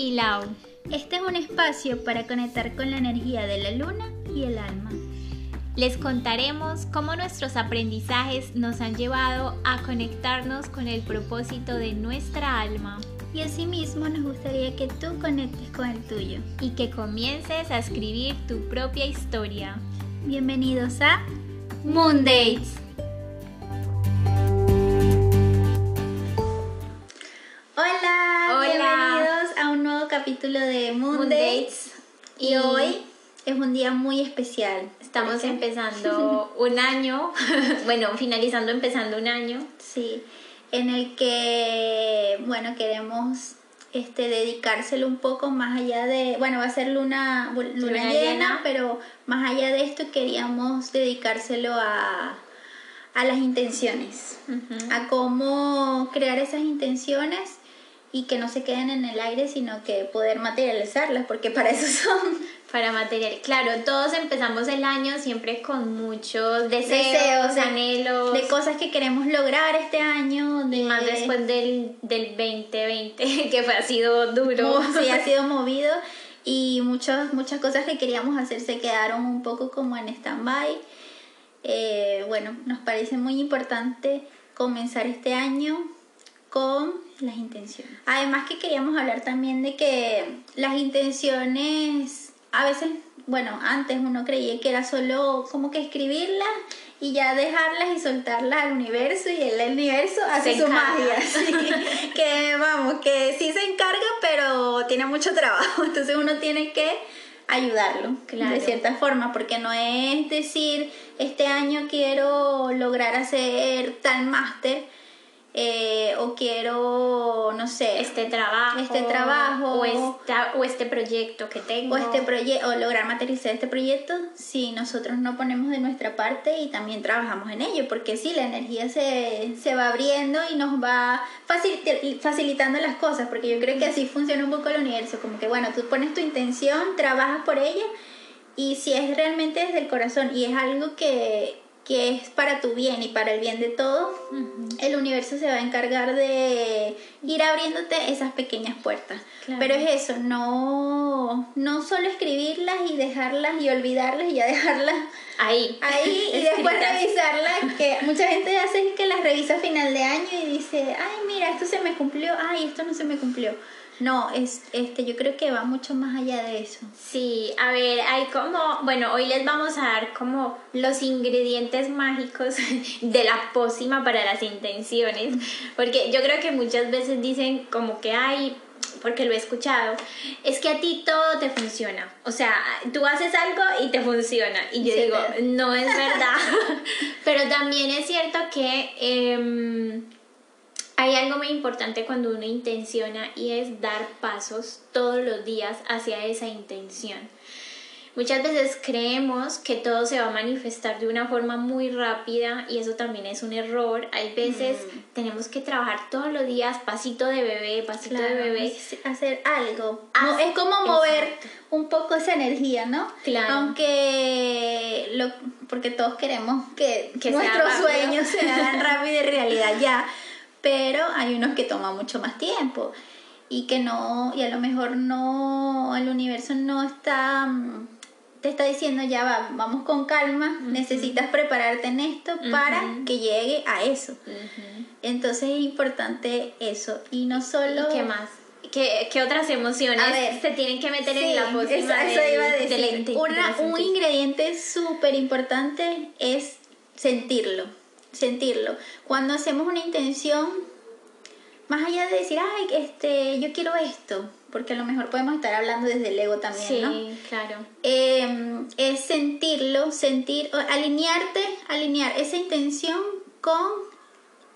y Lau. Este es un espacio para conectar con la energía de la luna y el alma. Les contaremos cómo nuestros aprendizajes nos han llevado a conectarnos con el propósito de nuestra alma. Y asimismo nos gustaría que tú conectes con el tuyo. Y que comiences a escribir tu propia historia. Bienvenidos a Moon capítulo de Moon, Moon Dates. Y, Y- hoy es un día muy especial. Estamos empezando un año, bueno, finalizando, empezando un año. Sí, en el que, bueno, queremos este, dedicárselo un poco más allá de, bueno, va a ser luna, luna, Luna llena, llena. pero más allá de esto queríamos dedicárselo a, a las intenciones, a cómo crear esas intenciones y que no se queden en el aire, sino que poder materializarlas, porque para eso son Para material, claro, todos empezamos el año siempre con muchos deseos, deseos, de- anhelos. de cosas que queremos lograr este año, de y más después del, del 2020, que fue, ha sido duro. Sí, ha sido movido y muchas muchas cosas que queríamos hacer se quedaron un poco como en stand-by. Eh, bueno, nos parece muy importante comenzar este año con las intenciones. Además que queríamos hablar también de que las intenciones, a veces, bueno, antes uno creía que era solo como que escribirlas y ya dejarlas y soltarlas al universo y el universo hace Se su encarga. magia. sí. que vamos, que sí se encarga, pero tiene mucho trabajo, entonces uno tiene que ayudarlo Claro. de cierta forma, porque no es decir, este año quiero lograr hacer tal máster eh, o quiero, no sé, Este trabajo. Este trabajo. O, esta, o este proyecto que tengo. o este proyecto o lograr materializar este proyecto si nosotros no ponemos de nuestra parte y también trabajamos en ello porque sí la energía se, se va abriendo y nos va facilita- facilitando las cosas porque yo creo que así funciona un poco el universo como que bueno tú pones tu intención trabajas por ella y si es realmente desde el corazón y es algo que que es para tu bien y para el bien de todos, el universo se va a encargar de ir abriéndote esas pequeñas puertas. Claro. Pero es eso, no, no solo escribirlas y dejarlas y olvidarlas y ya dejarlas Ahí. ahí y después revisarlas, que mucha gente hace que las revisa a final de año y dice, ay mira, esto se me cumplió, ay, esto no se me cumplió. No, es, este, yo creo que va mucho más allá de eso. Sí, a ver, hay como, bueno, hoy les vamos a dar como los ingredientes mágicos de la pócima para las intenciones, porque yo creo que muchas veces dicen como que hay, porque lo he escuchado, es que a ti todo te funciona, o sea, tú haces algo y te funciona, y yo Sí, digo, no es verdad, pero también es cierto que... em, hay algo muy importante cuando uno intenciona y es dar pasos todos los días hacia esa intención. Muchas veces creemos que todo se va a manifestar de una forma muy rápida y eso también es un error. Hay veces tenemos que trabajar todos los días pasito de bebé, pasito de bebé. hacer algo. Haz- Mo- es como mover exacto. un poco esa energía, ¿no? Claro. Aunque lo, porque todos queremos que, Que nuestros sueños se hagan rápido y realidad ya, pero hay unos que toman mucho más tiempo y que no y a lo mejor no el universo no está mm, te está diciendo ya va, vamos con calma, necesitas prepararte en esto para que llegue a eso. Entonces es importante eso. Y no solo. ¿Y qué más? ¿Qué, qué otras emociones A ver, se tienen que meter Sí, en la pócima del- Una- un ingrediente súper importante es sentirlo. Sentirlo. Cuando hacemos una intención, más allá de decir, ay, este, yo quiero esto, porque a lo mejor podemos estar hablando desde el ego también, Sí, ¿no? claro. eh, es sentirlo, sentir, o alinearte, alinear esa intención con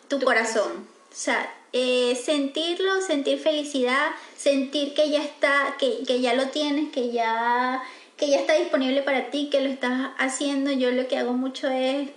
tu, corazón. O sea, eh, sentirlo, sentir felicidad, sentir que ya está, que, que ya lo tienes, que ya, que ya está disponible para ti, que lo estás haciendo. Yo lo que hago mucho es,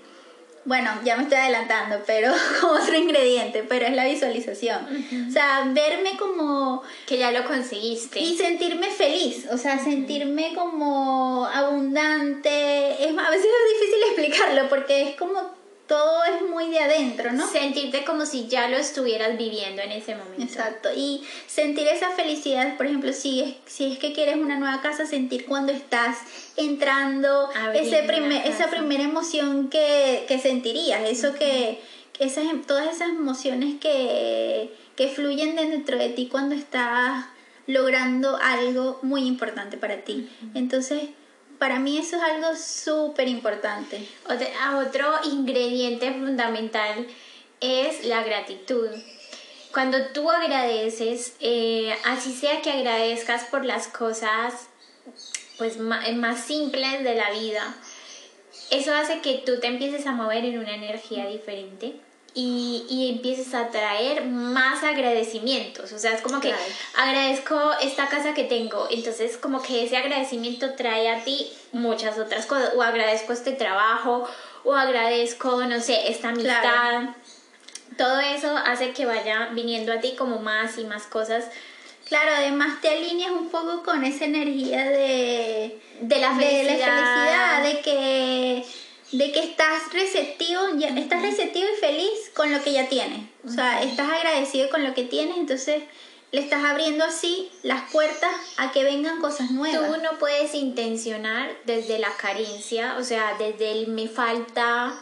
bueno, ya me estoy adelantando, pero otro ingrediente, pero es la visualización. O sea, verme como Que ya lo conseguiste. y sentirme feliz, o sea, sentirme como abundante. Es, a veces es difícil explicarlo porque es como todo es muy de adentro, ¿no? Sentirte como si ya lo estuvieras viviendo en ese momento. Exacto. Y sentir esa felicidad, por ejemplo, si es, si es que quieres una nueva casa, sentir cuando estás entrando, ese primer, esa primera emoción que, que sentirías, eso que, esas, todas esas emociones que, que fluyen dentro de ti cuando estás logrando algo muy importante para ti. Entonces, para mí eso es algo súper importante. Otro ingrediente fundamental es la gratitud. Cuando tú agradeces, eh, así sea que agradezcas por las cosas pues más simples de la vida, eso hace que tú te empieces a mover en una energía diferente y, y empieces a traer más agradecimientos. O sea, es como que agradezco esta casa que tengo. Entonces, como que ese agradecimiento trae a ti muchas otras cosas. O agradezco este trabajo, o agradezco, no sé, esta amistad. Todo eso hace que vaya viniendo a ti como más y más cosas. Claro, además te alineas un poco con esa energía de, de la felicidad. De la felicidad, de que de que estás receptivo, ya estás receptivo y feliz con lo que ya tienes. O sea, estás agradecido con lo que tienes, entonces le estás abriendo así las puertas a que vengan cosas nuevas. Tú no puedes intencionar desde la carencia, o sea, desde el me falta,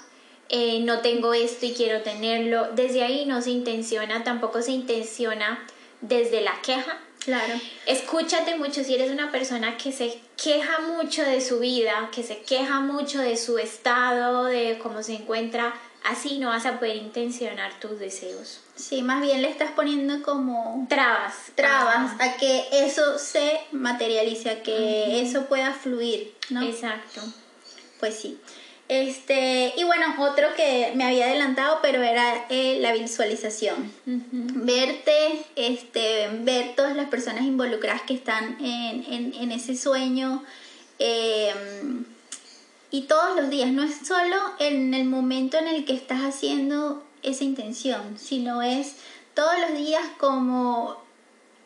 eh, no tengo esto y quiero tenerlo. Desde ahí no se intenciona, tampoco se intenciona desde la queja, Claro. Escúchate mucho si eres una persona que se queja mucho de su vida, que se queja mucho de su estado, de cómo se encuentra, así no vas a poder intencionar tus deseos. Sí, más bien le estás poniendo como trabas, trabas a que eso se materialice, a que eso pueda fluir, ¿no? Exacto. Pues sí. Este, y bueno, otro que me había adelantado, pero era eh, la visualización. Verte, este, las personas involucradas que están en, ese sueño. Em, y todos los días, no es solo en el momento en el que estás haciendo esa intención, sino es todos los días como,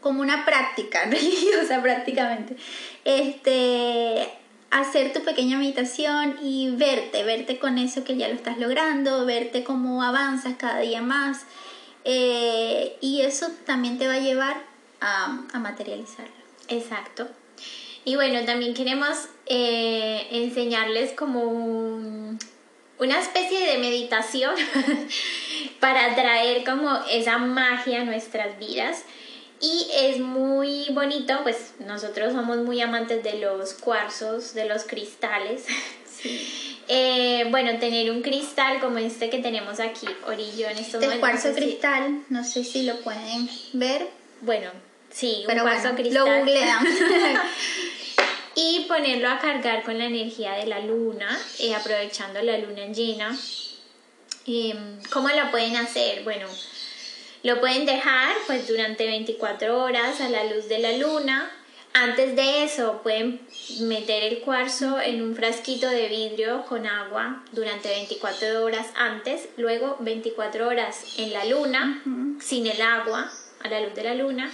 como una práctica religiosa prácticamente. Este, hacer tu pequeña meditación y verte, verte con eso que ya lo estás logrando, verte cómo avanzas cada día más. Eh, y eso también te va a llevar a, a materializarlo. Exacto. Y bueno, también queremos eh, enseñarles como una especie de meditación para traer como esa magia a nuestras vidas. Y es muy bonito, pues nosotros somos muy amantes de los cuarzos, de los cristales. Eh, bueno, tener un cristal como este que tenemos aquí, orillo en estos este cuarzo cristal, no sé si lo pueden ver. Bueno, sí, un cuarzo cristal. Lo googlean. y ponerlo a cargar con la energía de la luna, eh, aprovechando la luna llena. Em, ¿Cómo la pueden hacer? Bueno, lo pueden dejar pues durante 24 horas a la luz de la luna. Antes de eso pueden meter el cuarzo en un frasquito de vidrio con agua durante 24 horas antes, luego 24 horas en la luna sin el agua, a la luz de la luna.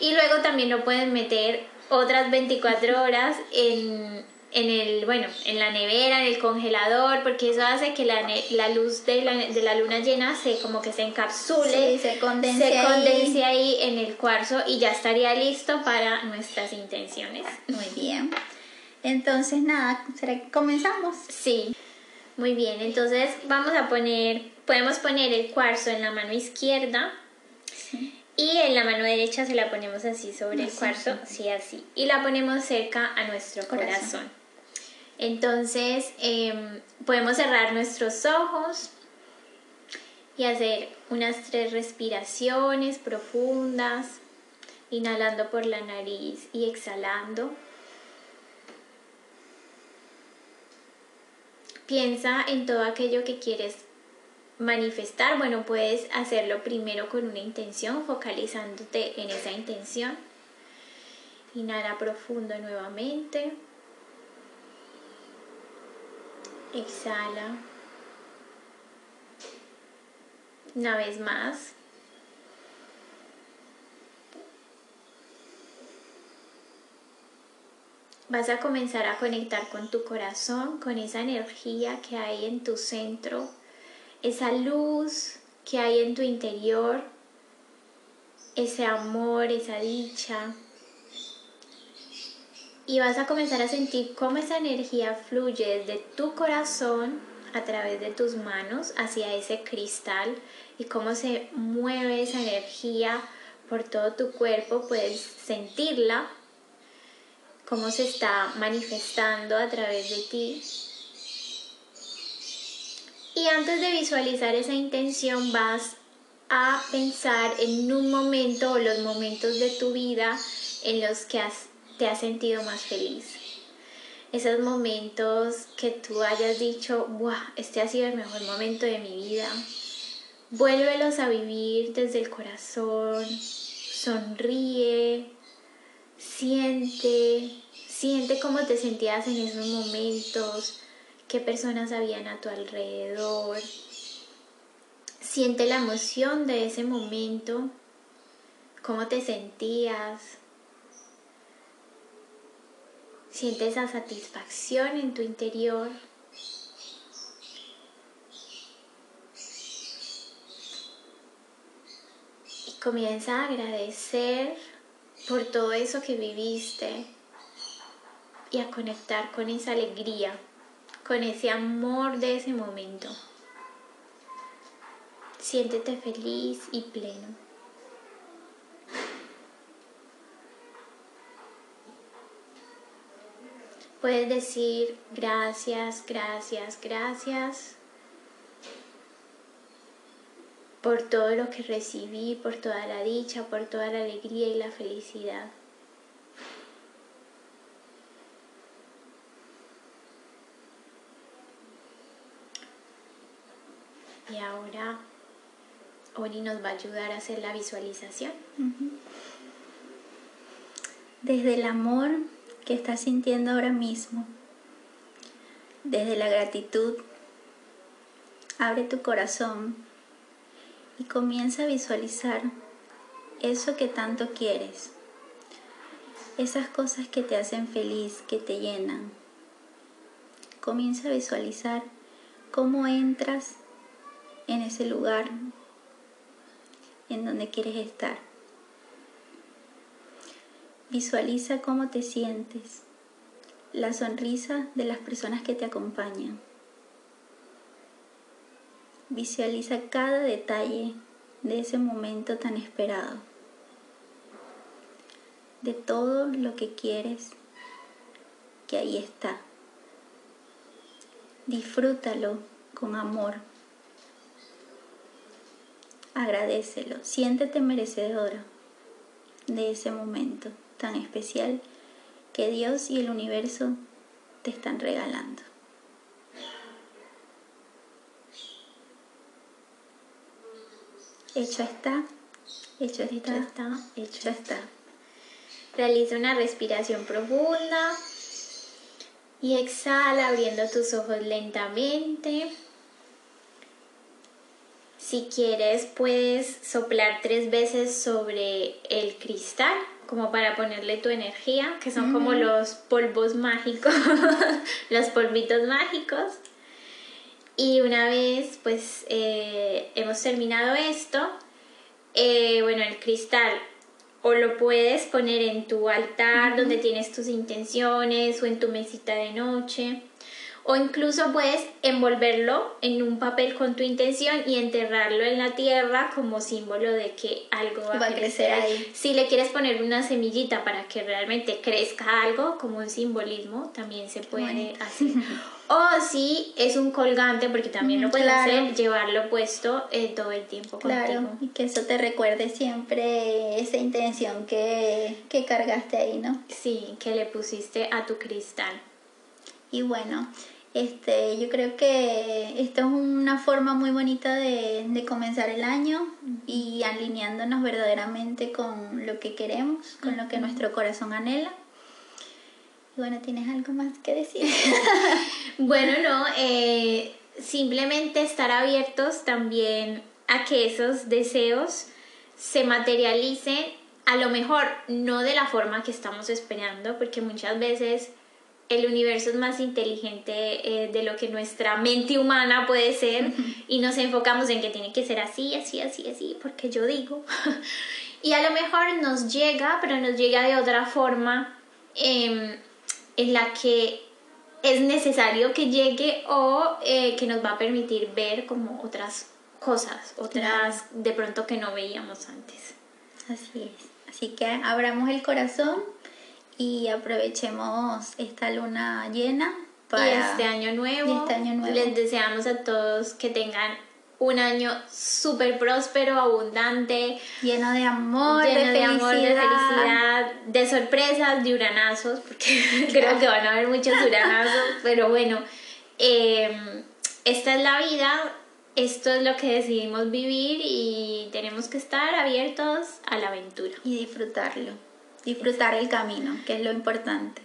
Y luego también lo pueden meter otras 24 horas en en el, bueno, en la nevera, en el congelador, porque eso hace que la, la luz de la, de la, luna llena se como que se encapsule, se condense, se condense ahí. en el cuarzo y ya estaría listo para nuestras intenciones. Muy bien. Entonces, nada, ¿será que comenzamos? Sí. Muy bien, entonces vamos a poner, podemos poner el cuarzo en la mano izquierda y en la mano derecha se la ponemos así sobre el cuarzo, sí, así. Y la ponemos cerca a nuestro corazón. Entonces em, podemos cerrar nuestros ojos y hacer unas tres respiraciones profundas, inhalando por la nariz y exhalando. Piensa en todo aquello que quieres manifestar. Bueno, puedes hacerlo primero con una intención, focalizándote en esa intención. Inhala profundo nuevamente. Exhala. Una vez más. Vas a comenzar a conectar con tu corazón, con esa energía que hay en tu centro, esa luz que hay en tu interior, ese amor, esa dicha. Y vas a comenzar a sentir cómo esa energía fluye desde tu corazón a través de tus manos hacia ese cristal y cómo se mueve esa energía por todo tu cuerpo. Puedes sentirla, cómo se está manifestando a través de ti. Y antes de visualizar esa intención vas a pensar en un momento o los momentos de tu vida en los que te has sentido más feliz. Esos momentos que tú hayas dicho, wow, este ha sido el mejor momento de mi vida. Vuélvelos a vivir desde el corazón, sonríe, siente, siente cómo te sentías en esos momentos, qué personas habían a tu alrededor. Siente la emoción de ese momento, cómo te sentías. Siente esa satisfacción en tu interior. Y comienza a agradecer por todo eso que viviste y a conectar con esa alegría con ese amor de ese momento. Siéntete feliz y pleno. Puedes decir gracias, gracias, gracias por todo lo que recibí, por toda la dicha, por toda la alegría y la felicidad. Y ahora Oni nos va a ayudar a hacer la visualización. Desde el amor que estás sintiendo ahora mismo, desde la gratitud, abre tu corazón y comienza a visualizar eso que tanto quieres, esas cosas que te hacen feliz, que te llenan. Comienza a visualizar cómo entras en ese lugar en donde quieres estar. Visualiza cómo te sientes, la sonrisa de las personas que te acompañan. Visualiza cada detalle de ese momento tan esperado, de todo lo que quieres que ahí está. Disfrútalo con amor agradecelo, siéntete merecedora de ese momento tan especial que Dios y el universo te están regalando. Hecho está, hecho está, está, hecho está. Realiza una respiración profunda y exhala abriendo tus ojos lentamente. Si quieres, puedes soplar tres veces sobre el cristal, como para ponerle tu energía, que son como los polvos mágicos, los polvitos mágicos. Y una vez, pues, eh, hemos terminado esto, eh, bueno, el cristal o lo puedes poner en tu altar donde tienes tus intenciones o en tu mesita de noche o incluso puedes envolverlo en un papel con tu intención y enterrarlo en la tierra como símbolo de que algo va, a crecer ahí. Si le quieres poner una semillita para que realmente crezca algo como un simbolismo, también se puede hacer. o si es un colgante, porque también lo puedes hacer, llevarlo puesto eh, todo el tiempo claro, Y que eso te recuerde siempre esa intención que, que cargaste ahí, ¿no? Sí, que le pusiste a tu cristal. Y bueno, este, yo creo que esto es una forma muy bonita de, de, comenzar el año y alineándonos verdaderamente con lo que queremos, con lo que nuestro corazón anhela. Y bueno, ¿tienes algo más que decir? bueno, no, eh, simplemente estar abiertos también a que esos deseos se materialicen, a lo mejor no de la forma que estamos esperando, porque muchas veces el universo es más inteligente eh, de lo que nuestra mente humana puede ser y nos enfocamos en que tiene que ser así, así, así, así, porque yo digo. y a lo mejor nos llega, pero nos llega de otra forma em, en la que es necesario que llegue o eh, que nos va a permitir ver como otras cosas, otras de pronto que no veíamos antes. Así es. Así que abramos el corazón y aprovechemos esta luna llena para este año nuevo. este año nuevo. Les deseamos a todos que tengan un año súper próspero, abundante, lleno de amor, lleno de, amor, de felicidad, de sorpresas, de uranazos, porque creo que van a haber muchos uranazos, pero bueno, em, esta es la vida, esto es lo que decidimos vivir y tenemos que estar abiertos a la aventura. Y disfrutarlo, disfrutar el camino, que es lo importante.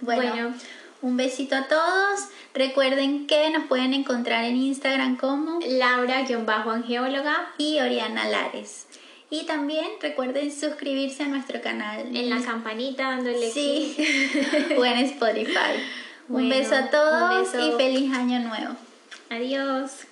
bueno un besito a todos. Recuerden que nos pueden encontrar en Instagram como Laura-angeóloga y Oriana Lares. Y también recuerden suscribirse a nuestro canal. En la campanita dándole sí. o en Spotify. un beso a todos y feliz año nuevo. Adiós.